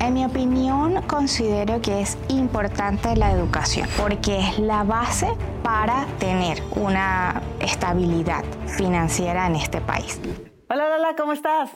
En mi opinión, considero que es importante la educación porque es la base para tener una estabilidad financiera en este país. Hola, Lala, ¿cómo estás?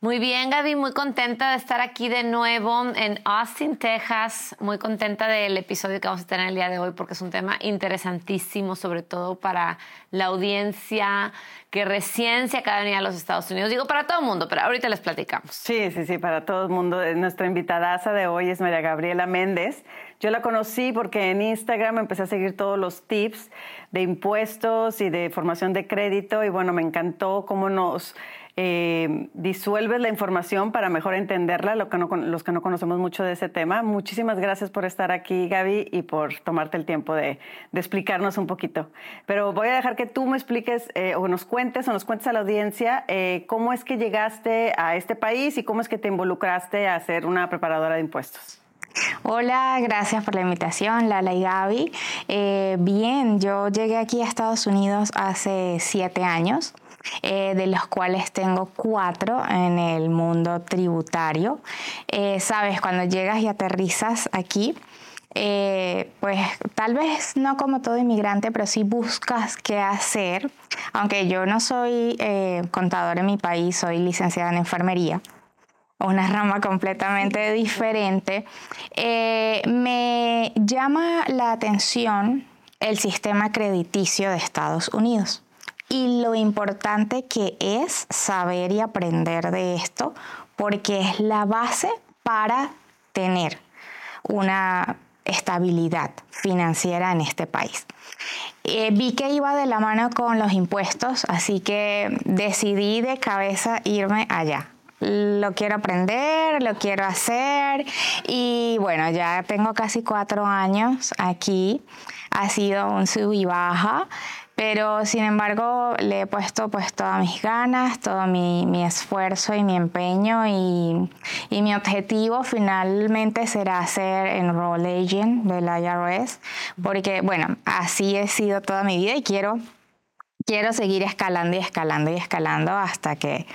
Muy bien, Gaby, muy contenta de estar aquí de nuevo en Austin, Texas. Muy contenta del episodio que vamos a tener el día de hoy porque es un tema interesantísimo, sobre todo para la audiencia que recién se acaba de venir a los Estados Unidos. Digo para todo el mundo, pero ahorita les platicamos. Sí, sí, sí, para todo el mundo. Nuestra invitada de hoy es María Gabriela Méndez. Yo la conocí porque en Instagram empecé a seguir todos los tips de impuestos y de formación de crédito y bueno, me encantó cómo nos eh, disuelves la información para mejor entenderla, lo que los que no conocemos mucho de ese tema. Muchísimas gracias por estar aquí, Gaby, y por tomarte el tiempo de, explicarnos un poquito. Pero voy a dejar que tú me expliques eh, o nos cuentes o nos cuentes a la audiencia eh, cómo es que llegaste a este país y cómo es que te involucraste a ser una preparadora de impuestos. Hola, gracias por la invitación, Lala y Gaby. bien, yo llegué aquí a Estados Unidos hace siete años. Eh, de los cuales tengo cuatro en el mundo tributario. Eh, sabes, cuando llegas y aterrizas aquí, eh, pues tal vez no como todo inmigrante, pero sí buscas qué hacer. Aunque yo no soy contador en mi país, soy licenciada en enfermería una rama completamente diferente, me llama la atención el sistema crediticio de Estados Unidos y lo importante que es saber y aprender de esto, porque es la base para tener una estabilidad financiera en este país. Eh, vi que iba de la mano con los impuestos, así que decidí de cabeza irme allá. Lo quiero aprender, lo quiero hacer y bueno, ya tengo casi cuatro años aquí. Ha sido un sub y baja. Pero sin embargo le he puesto pues todas mis ganas, todo mi, mi esfuerzo y mi empeño y, y, mi objetivo finalmente será ser enroll agent del IRS porque bueno, así he sido toda mi vida y quiero, quiero seguir escalando y escalando y escalando hasta que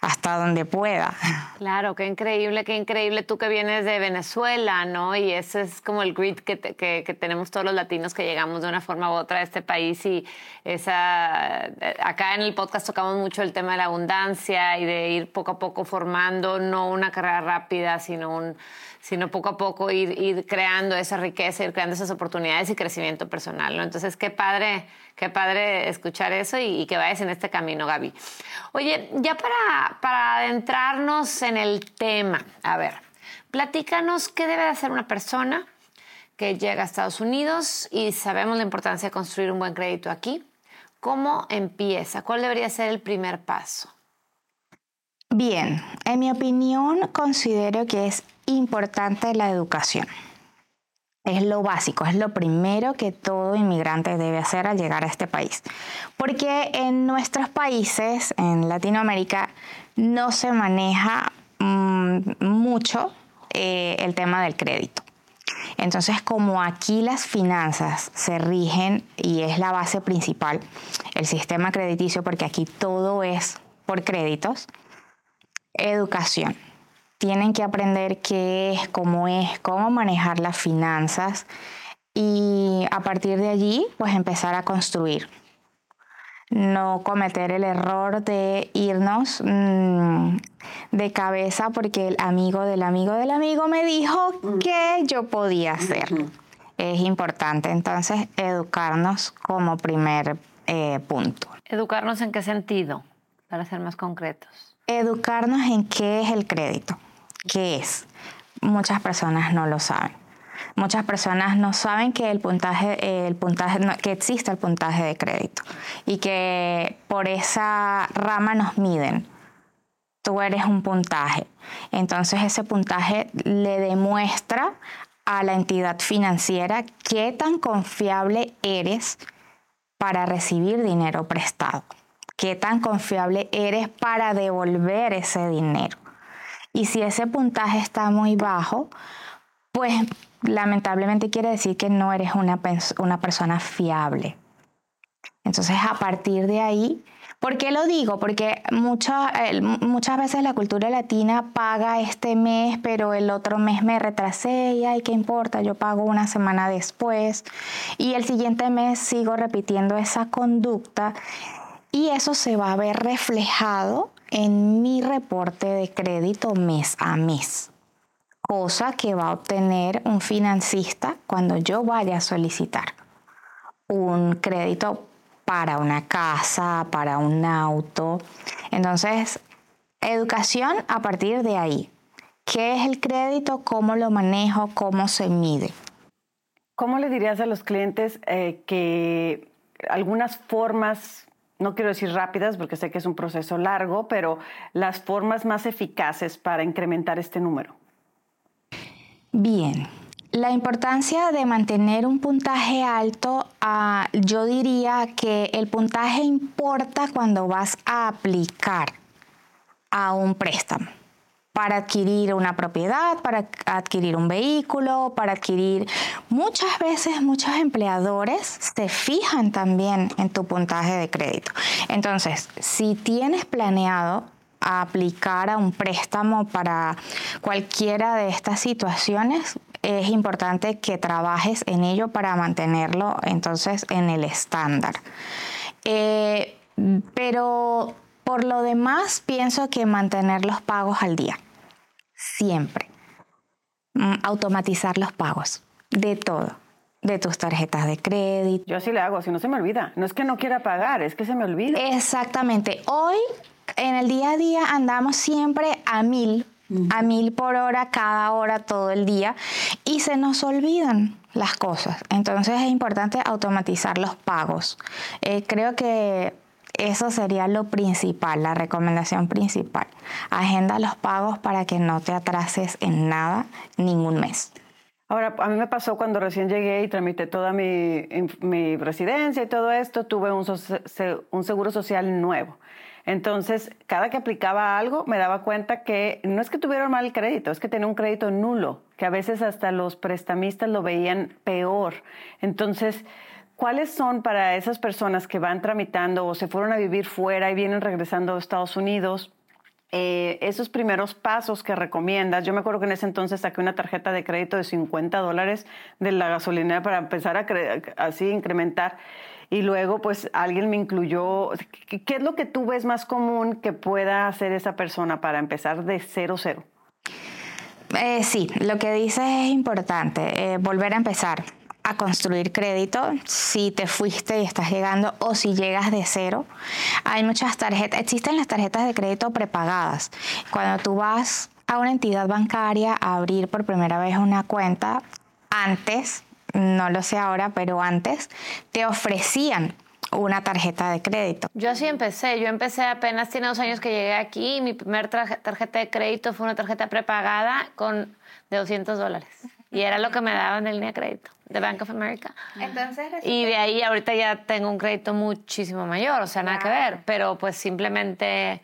hasta donde pueda. Claro, qué increíble, qué increíble tú que vienes de Venezuela, ¿no? Y ese es como el grit que, que, tenemos todos los latinos que llegamos de una forma u otra a este país y esa, acá en el podcast tocamos mucho el tema de la abundancia y de ir poco a poco formando, no una carrera rápida, sino un sino poco a poco ir, ir creando esa riqueza, ir creando esas oportunidades y crecimiento personal. ¿no? Entonces, qué padre, qué padre escuchar eso y, que vayas en este camino, Gaby. Oye, ya para, para adentrarnos en el tema, a ver, platícanos qué debe hacer una persona que llega a Estados Unidos y sabemos la importancia de construir un buen crédito aquí. ¿Cómo empieza? ¿Cuál debería ser el primer paso? Bien, en mi opinión considero que es importante la educación. Es lo básico, es lo primero que todo inmigrante debe hacer al llegar a este país. Porque en nuestros países, en Latinoamérica, no se maneja mm, mucho eh, el tema del crédito. Entonces, como aquí las finanzas se rigen y es la base principal, el sistema crediticio, porque aquí todo es por créditos, educación. Tienen que aprender qué es, cómo es, cómo manejar las finanzas y a partir de allí, pues empezar a construir. No cometer el error de irnos mm, de cabeza porque el amigo del amigo del amigo me dijo que yo podía hacer. Es importante entonces educarnos como primer eh, punto. ¿Educarnos en qué sentido? Para ser más concretos educarnos en qué es el crédito, qué es. Muchas personas no lo saben. Muchas personas no saben que el puntaje, el puntaje, que existe el puntaje de crédito y que por esa rama nos miden. tú eres un puntaje. Entonces ese puntaje le demuestra a la entidad financiera qué tan confiable eres para recibir dinero prestado, qué tan confiable eres para devolver ese dinero. Y si ese puntaje está muy bajo, pues lamentablemente quiere decir que no eres una, una persona fiable. Entonces a partir de ahí ¿Por qué lo digo? Porque muchas veces la cultura latina paga este mes, pero el otro mes me retrasé y ay, ¿qué importa? Yo pago una semana después y el siguiente mes sigo repitiendo esa conducta y eso se va a ver reflejado en mi reporte de crédito mes a mes cosa que va a obtener un financista cuando yo vaya a solicitar un crédito para una casa, para un auto. Entonces, educación a partir de ahí. ¿Qué es el crédito? ¿Cómo lo manejo? ¿Cómo se mide? ¿Cómo le dirías a los clientes eh, que algunas formas, no quiero decir rápidas porque sé que es un proceso largo, pero las formas más eficaces para incrementar este número? Bien, la importancia de mantener un puntaje alto, ah, yo diría que el puntaje importa cuando vas a aplicar a un préstamo para adquirir una propiedad, para adquirir un vehículo, para adquirir... Muchas veces muchos empleadores se fijan también en tu puntaje de crédito. Entonces, si tienes planeado aplicar a un préstamo para cualquiera de estas situaciones, es importante que trabajes en ello para mantenerlo entonces en el estándar. Eh, pero por lo demás, pienso que mantener los pagos al día, siempre. Mm, automatizar los pagos, de todo, de tus tarjetas de crédito. Yo así le hago, si no se me olvida. No es que no quiera pagar, es que se me olvida. Exactamente. Hoy, en el día a día, andamos siempre a mil a mil por hora cada hora todo el día y se nos olvidan las cosas. Entonces es importante automatizar los pagos. Eh, creo que eso sería lo principal, la recomendación principal. Agenda los pagos para que no te atrases en nada ningún mes. Ahora, a mí me pasó cuando recién llegué y tramité toda mi, mi residencia y todo esto, tuve un, un seguro social nuevo. Entonces, cada que aplicaba algo, me daba cuenta que no es que tuviera mal crédito, es que tenía un crédito nulo, que a veces hasta los prestamistas lo veían peor. Entonces, ¿cuáles son para esas personas que van tramitando o se fueron a vivir fuera y vienen regresando a Estados Unidos? Eh, esos primeros pasos que recomiendas, yo me acuerdo que en ese entonces saqué una tarjeta de crédito de 50 dólares de la gasolinera para empezar a así incrementar y luego pues alguien me incluyó. ¿Qué es lo que tú ves más común que pueda hacer esa persona para empezar de cero cero? Eh, sí, lo que dices es importante, eh, volver a empezar a construir crédito si te fuiste y estás llegando o si llegas de cero. Hay muchas tarjetas, existen las tarjetas de crédito prepagadas. Cuando tú vas a una entidad bancaria a abrir por primera vez una cuenta, antes no lo sé ahora, pero antes te ofrecían una tarjeta de crédito. Yo así empecé, yo empecé apenas tiene dos años que llegué aquí y mi primer tarjeta de crédito fue una tarjeta prepagada con de 200 dólares y era lo que me daban en línea de crédito de Bank of America. Entonces, y de ahí ahorita ya tengo un crédito muchísimo mayor, o sea, nada que ver, pero pues simplemente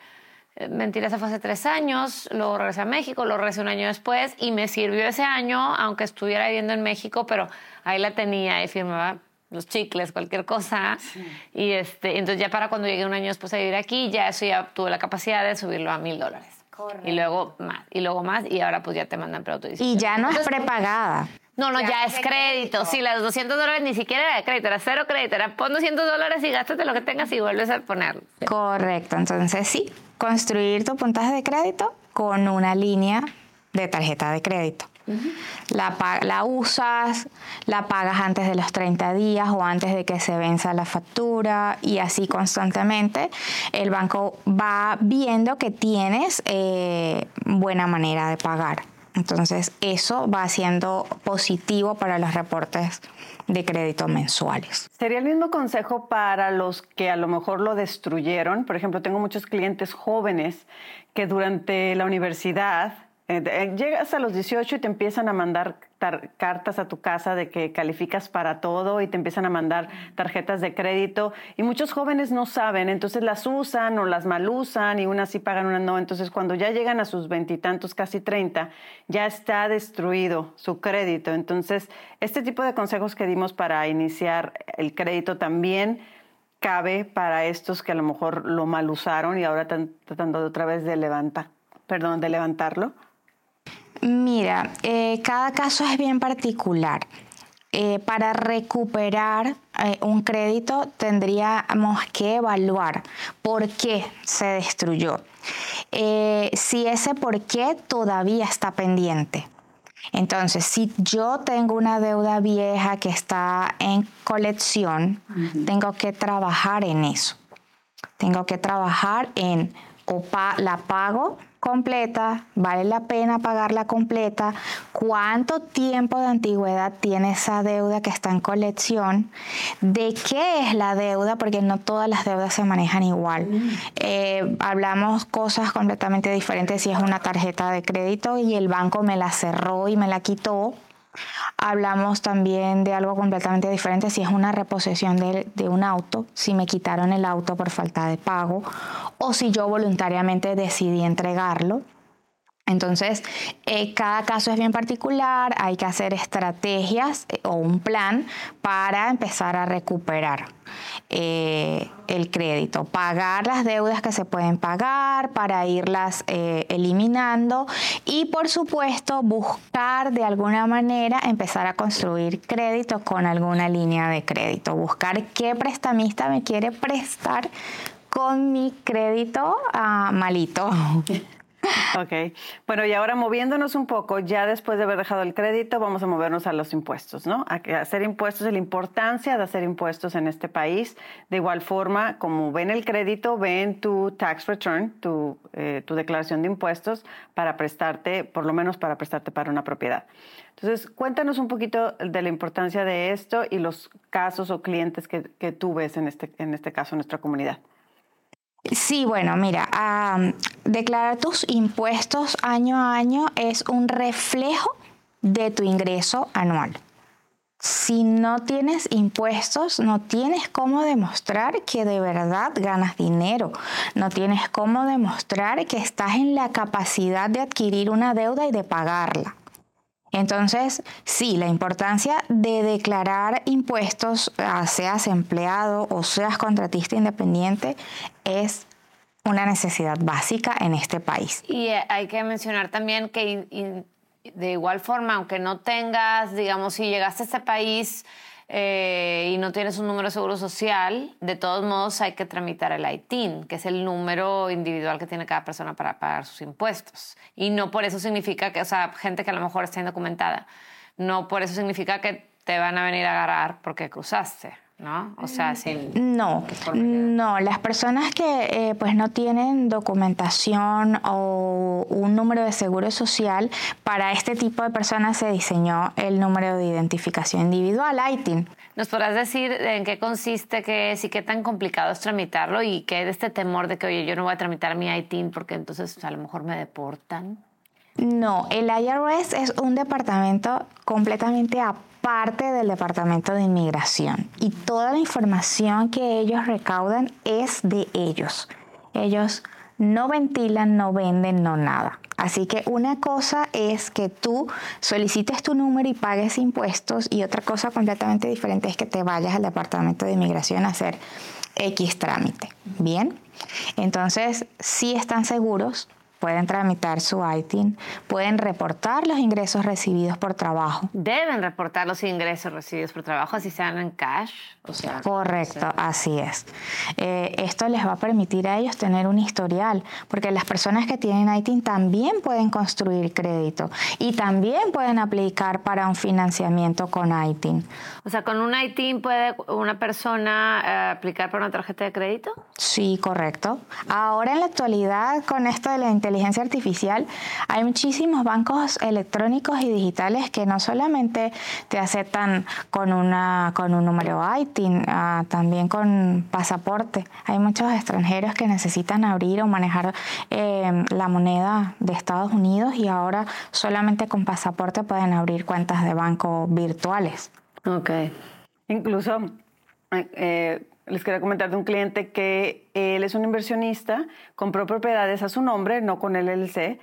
eh, mentira, esa fue hace tres años, luego regresé a México, lo regresé un año después y me sirvió ese año, aunque estuviera viviendo en México, pero ahí la tenía y firmaba los chicles, cualquier cosa. Y este, entonces ya para cuando llegué un año después a vivir aquí, ya eso ya tuve la capacidad de subirlo a mil dólares. Y luego más, y luego más, y ahora pues ya te mandan preautorización. Y ya no es prepagada. No, no, ya, es crédito. Sí, las 200 dólares ni siquiera era de crédito, era cero crédito. Era pon 200 dólares y gástate lo que tengas y vuelves a ponerlo. Correcto, entonces sí, construir tu puntaje de crédito con una línea de tarjeta de crédito. La, usas, la pagas antes de los 30 días o antes de que se venza la factura y así constantemente el banco va viendo que tienes eh, buena manera de pagar. Entonces, eso va siendo positivo para los reportes de crédito mensuales. ¿Sería el mismo consejo para los que a lo mejor lo destruyeron? Por ejemplo, tengo muchos clientes jóvenes que durante la universidad llegas a los 18 y te empiezan a mandar cartas a tu casa de que calificas para todo y te empiezan a mandar tarjetas de crédito y muchos jóvenes no saben, entonces las usan o las mal usan y unas sí pagan, unas no. Entonces cuando ya llegan a sus veintitantos, casi 30, ya está destruido su crédito. Entonces este tipo de consejos que dimos para iniciar el crédito también cabe para estos que a lo mejor lo mal usaron y ahora están tratando de otra vez de levantar, perdón, de levantarlo. Mira, eh, cada caso es bien particular. Eh, para recuperar eh, un crédito tendríamos que evaluar por qué se destruyó. si ese por qué todavía está pendiente. Entonces, si yo tengo una deuda vieja que está en colección, tengo que trabajar en eso. Tengo que trabajar en o la pago completa, vale la pena pagarla completa, cuánto tiempo de antigüedad tiene esa deuda que está en colección, de qué es la deuda, porque no todas las deudas se manejan igual. Eh, hablamos cosas completamente diferentes si es una tarjeta de crédito y el banco me la cerró y me la quitó Hablamos también de algo completamente diferente si es una reposición de, de, un auto, si me quitaron el auto por falta de pago o si yo voluntariamente decidí entregarlo. Entonces, eh, cada caso es bien particular, hay que hacer estrategias eh, o un plan para empezar a recuperar eh, el crédito, pagar las deudas que se pueden pagar para irlas eliminando y, por supuesto, buscar de alguna manera empezar a construir crédito con alguna línea de crédito, buscar qué prestamista me quiere prestar con mi crédito ah, malito. Ok. Bueno, y ahora moviéndonos un poco, ya después de haber dejado el crédito, vamos a movernos a los impuestos, ¿no? A hacer impuestos, la importancia de hacer impuestos en este país. De igual forma, como ven el crédito, ven tu tax return, tu, eh, tu declaración de impuestos para prestarte, por lo menos para prestarte para una propiedad. Entonces, cuéntanos un poquito de la importancia de esto y los casos o clientes que, que tú ves en este, en este caso en nuestra comunidad. Sí, bueno, mira, declarar tus impuestos año a año es un reflejo de tu ingreso anual. Si no tienes impuestos, no tienes cómo demostrar que de verdad ganas dinero. No tienes cómo demostrar que estás en la capacidad de adquirir una deuda y de pagarla. Entonces, sí, la importancia de declarar impuestos, seas empleado o seas contratista independiente, es una necesidad básica en este país. Y eh, hay que mencionar también que de igual forma, aunque no tengas, digamos, si llegaste a este país eh, y no tienes un número de seguro social, de todos modos hay que tramitar el ITIN, que es el número individual que tiene cada persona para pagar sus impuestos. Y no por eso significa que, o sea, gente que a lo mejor está indocumentada, no por eso significa que te van a venir a agarrar porque cruzaste. ¿No? O sea, sin... No, no, las personas que eh, pues no tienen documentación o un número de seguro social, para este tipo de personas se diseñó el número de identificación individual, ITIN. ¿Nos podrás decir en qué consiste, qué es y qué tan complicado es tramitarlo y qué de este temor de que, oye, yo no voy a tramitar mi ITIN porque entonces a lo mejor me deportan? No, el IRS es un departamento completamente aparte parte del Departamento de Inmigración y toda la información que ellos recaudan es de ellos. Ellos no ventilan, no venden, no nada. Así que una cosa es que tú solicites tu número y pagues impuestos y otra cosa completamente diferente es que te vayas al Departamento de Inmigración a hacer X trámite. Bien, entonces si están seguros, pueden tramitar su ITIN, pueden reportar los ingresos recibidos por trabajo. Deben reportar los ingresos recibidos por trabajo, así sean en cash. O sea, Correcto, así es. Eh, esto les va a permitir a ellos tener un historial, porque las personas que tienen ITIN también pueden construir crédito y también pueden aplicar para un financiamiento con ITIN. O sea, con un ITIN puede una persona eh, aplicar para una tarjeta de crédito? Sí, correcto. Ahora en la actualidad, con esto de la inteligencia artificial, hay muchísimos bancos electrónicos y digitales que no solamente te aceptan con, una, con un número ITIN, ah, también con pasaporte. Hay muchos extranjeros que necesitan abrir o manejar eh, la moneda de Estados Unidos y ahora solamente con pasaporte pueden abrir cuentas de banco virtuales. Ok. Incluso eh, les quería comentar de un cliente que él es un inversionista, compró propiedades a su nombre, no con el LLC,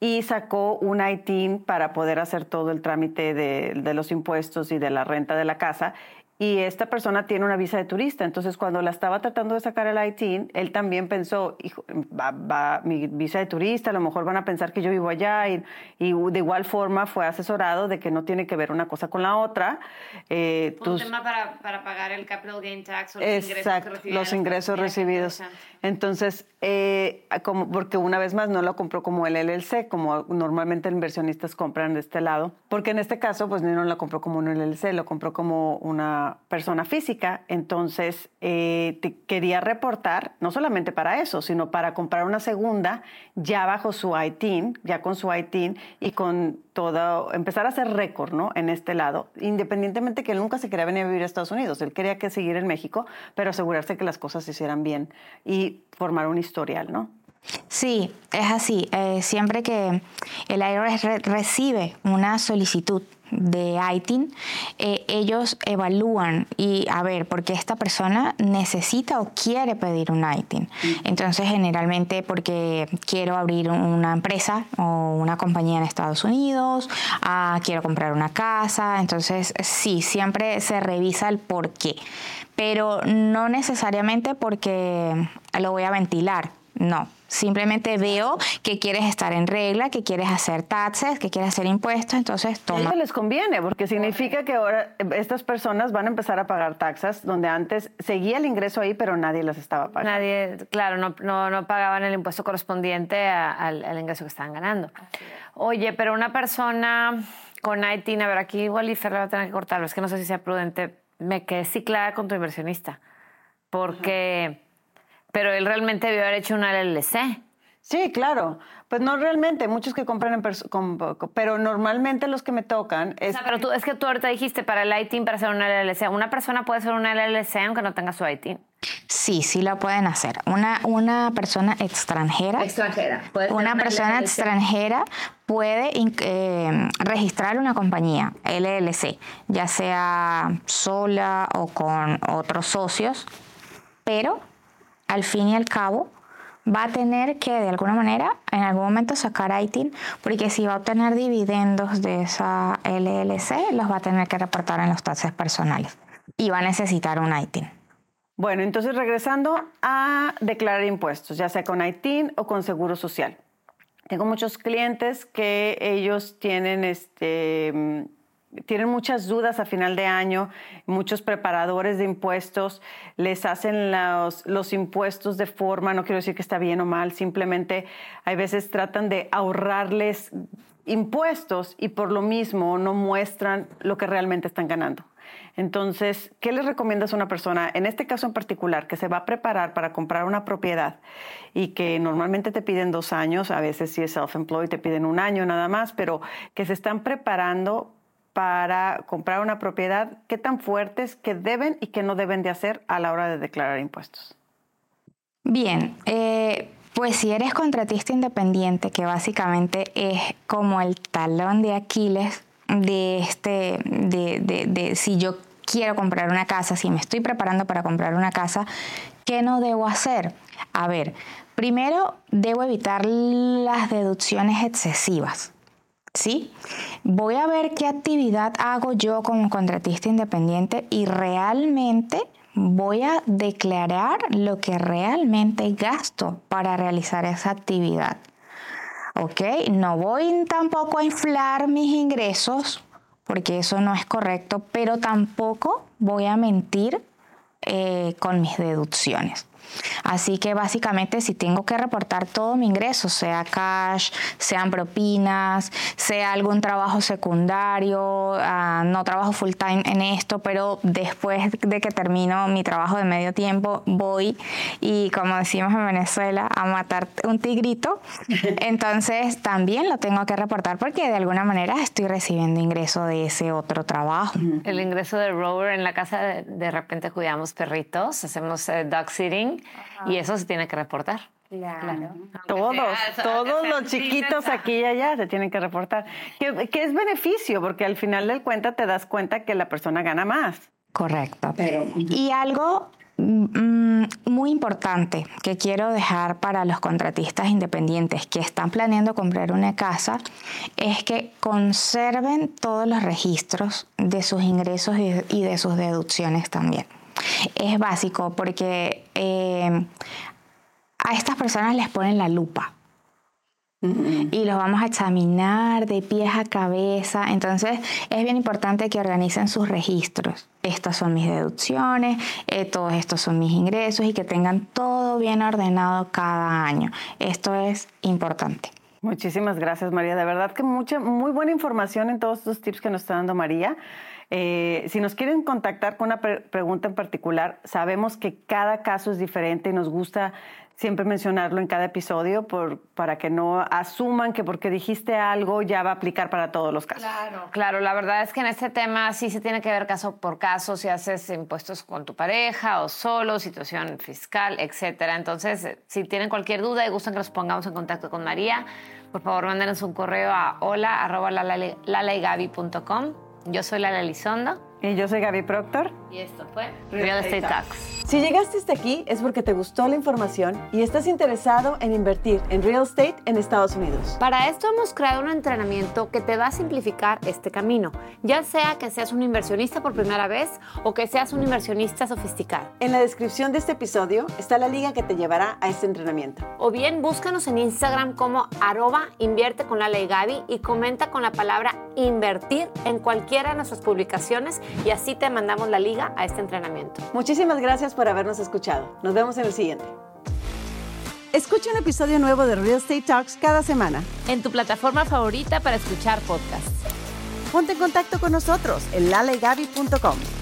y sacó un ITIN para poder hacer todo el trámite de, de, los impuestos y de la renta de la casa y esta persona tiene una visa de turista. Entonces, cuando la estaba tratando de sacar el ITIN, él también pensó, hijo, va, mi visa de turista, a lo mejor van a pensar que yo vivo allá. Y, de igual forma fue asesorado de que no tiene que ver una cosa con la otra. Eh, Un tema para, para, pagar el capital gain tax o los exacto, ingresos, los ingresos recibidos. Entonces, eh, como, porque una vez más no lo compró como el LLC, como normalmente inversionistas compran de este lado, porque en este caso, pues no lo compró como un LLC, lo compró como una persona física, entonces eh, quería reportar, no solamente para eso, sino para comprar una segunda ya bajo su ITIN, ya con su ITIN y con todo, empezar a hacer récord ¿no? en este lado, independientemente que él nunca se quería venir a vivir a Estados Unidos, él quería que seguir en México, pero asegurarse que las cosas se hicieran bien y formar un historial, ¿no? Sí, es así. Eh, siempre que el IRS recibe una solicitud de ITIN, eh, ellos evalúan y a ver, porque esta persona necesita o quiere pedir un ITIN. Entonces, generalmente porque quiero abrir una empresa o una compañía en Estados Unidos, ah, quiero comprar una casa, entonces sí, siempre se revisa el por qué, pero no necesariamente porque lo voy a ventilar, no Simplemente veo que quieres estar en regla, que quieres hacer taxes, que quieres hacer impuestos, entonces toma. Eso les conviene, porque significa que ahora estas personas van a empezar a pagar taxas donde antes seguía el ingreso ahí, pero nadie las estaba pagando. Nadie, claro, no, no, no pagaban el impuesto correspondiente al, ingreso que estaban ganando. Oye, pero una persona con ITIN, a ver, aquí igual y Fer va a tener que cortarlo, es que no sé si sea prudente, me quedé ciclada con tu inversionista, porque pero él realmente debió haber hecho una LLC. Sí, claro. Pues no realmente, muchos que compran en con, pero normalmente los que me tocan es... O sea, pero tú, es que tú ahorita dijiste para el ITIN para hacer una LLC. ¿Una persona puede hacer una LLC aunque no tenga su ITIN? Sí, sí lo pueden hacer. Una, una persona extranjera... Extranjera. una, persona extranjera puede eh, registrar una compañía, LLC, ya sea sola o con otros socios, pero al fin y al cabo va a tener que de alguna manera en algún momento sacar ITIN porque si va a obtener dividendos de esa LLC los va a tener que reportar en los taxes personales y va a necesitar un ITIN. Bueno, entonces regresando a declarar impuestos, ya sea con ITIN o con seguro social. Tengo muchos clientes que ellos tienen este tienen muchas dudas a final de año, muchos preparadores de impuestos les hacen los, los, impuestos de forma, no quiero decir que está bien o mal, simplemente hay veces tratan de ahorrarles impuestos y por lo mismo no muestran lo que realmente están ganando. Entonces, ¿qué les recomiendas a una persona, en este caso en particular, que se va a preparar para comprar una propiedad y que normalmente te piden dos años, a veces si es self-employed te piden un año nada más, pero que se están preparando para comprar una propiedad, qué tan fuertes que deben y qué no deben de hacer a la hora de declarar impuestos. Bien, eh, pues si eres contratista independiente, que básicamente es como el talón de Aquiles de este, de, de si yo quiero comprar una casa, si me estoy preparando para comprar una casa, ¿qué no debo hacer? A ver, primero debo evitar las deducciones excesivas. ¿Sí? Voy a ver qué actividad hago yo como contratista independiente y realmente voy a declarar lo que realmente gasto para realizar esa actividad. ¿Ok? No voy tampoco a inflar mis ingresos porque eso no es correcto, pero tampoco voy a mentir eh, con mis deducciones. Así que básicamente si tengo que reportar todo mi ingreso, sea cash, sean propinas, sea algún trabajo secundario, ah, no trabajo full time en esto, pero después de que termino mi trabajo de medio tiempo voy y como decimos en Venezuela, a matar un tigrito. Entonces también lo tengo que reportar porque de alguna manera estoy recibiendo ingreso de ese otro trabajo. El ingreso de rover en la casa de, repente cuidamos perritos, hacemos eh, dog sitting y eso se tiene que reportar. Claro. Todos, todos los chiquitos aquí y allá se tienen que reportar. Que, es beneficio, porque al final del cuenta te das cuenta que la persona gana más. Correcto. y algo mm, muy importante que quiero dejar para los contratistas independientes que están planeando comprar una casa es que conserven todos los registros de sus ingresos y de sus deducciones también. Es básico porque eh, a estas personas les ponen la lupa. Y los vamos a examinar de pies a cabeza. Entonces es bien importante que organicen sus registros. Estas son mis deducciones, eh, todos estos son mis ingresos y que tengan todo bien ordenado cada año. Esto es importante. Muchísimas gracias María. De verdad que mucha, muy buena información en todos estos tips que nos está dando María. Eh, si nos quieren contactar con una pregunta en particular, sabemos que cada caso es diferente y nos gusta siempre mencionarlo en cada episodio por, para que no asuman que porque dijiste algo ya va a aplicar para todos los casos. Claro, claro. La verdad es que en este tema sí se tiene que ver caso por caso, si haces impuestos con tu pareja o solo, situación fiscal, etcétera. Entonces, si tienen cualquier duda y gustan que los pongamos en contacto con María, por favor, mándenos un correo a hola.lalaigabi.com. Yo soy Lala Elizondo. Y yo soy Gaby Proctor. Y esto fue Real Estate Talks. Si llegaste hasta aquí es porque te gustó la información y estás interesado en invertir en real estate en Estados Unidos. Para esto hemos creado un entrenamiento que te va a simplificar este camino, ya sea que seas un inversionista por primera vez o que seas un inversionista sofisticado. En la descripción de este episodio está la liga que te llevará a este entrenamiento. O bien búscanos en Instagram como arroba invierte con la ley Gaby y comenta con la palabra invertir en cualquiera de nuestras publicaciones y así te mandamos la liga a este entrenamiento. Muchísimas gracias por habernos escuchado. Nos vemos en el siguiente. Escucha un episodio nuevo de Real Estate Talks cada semana. En tu plataforma favorita para escuchar podcasts. Ponte en contacto con nosotros en lalegaby.com.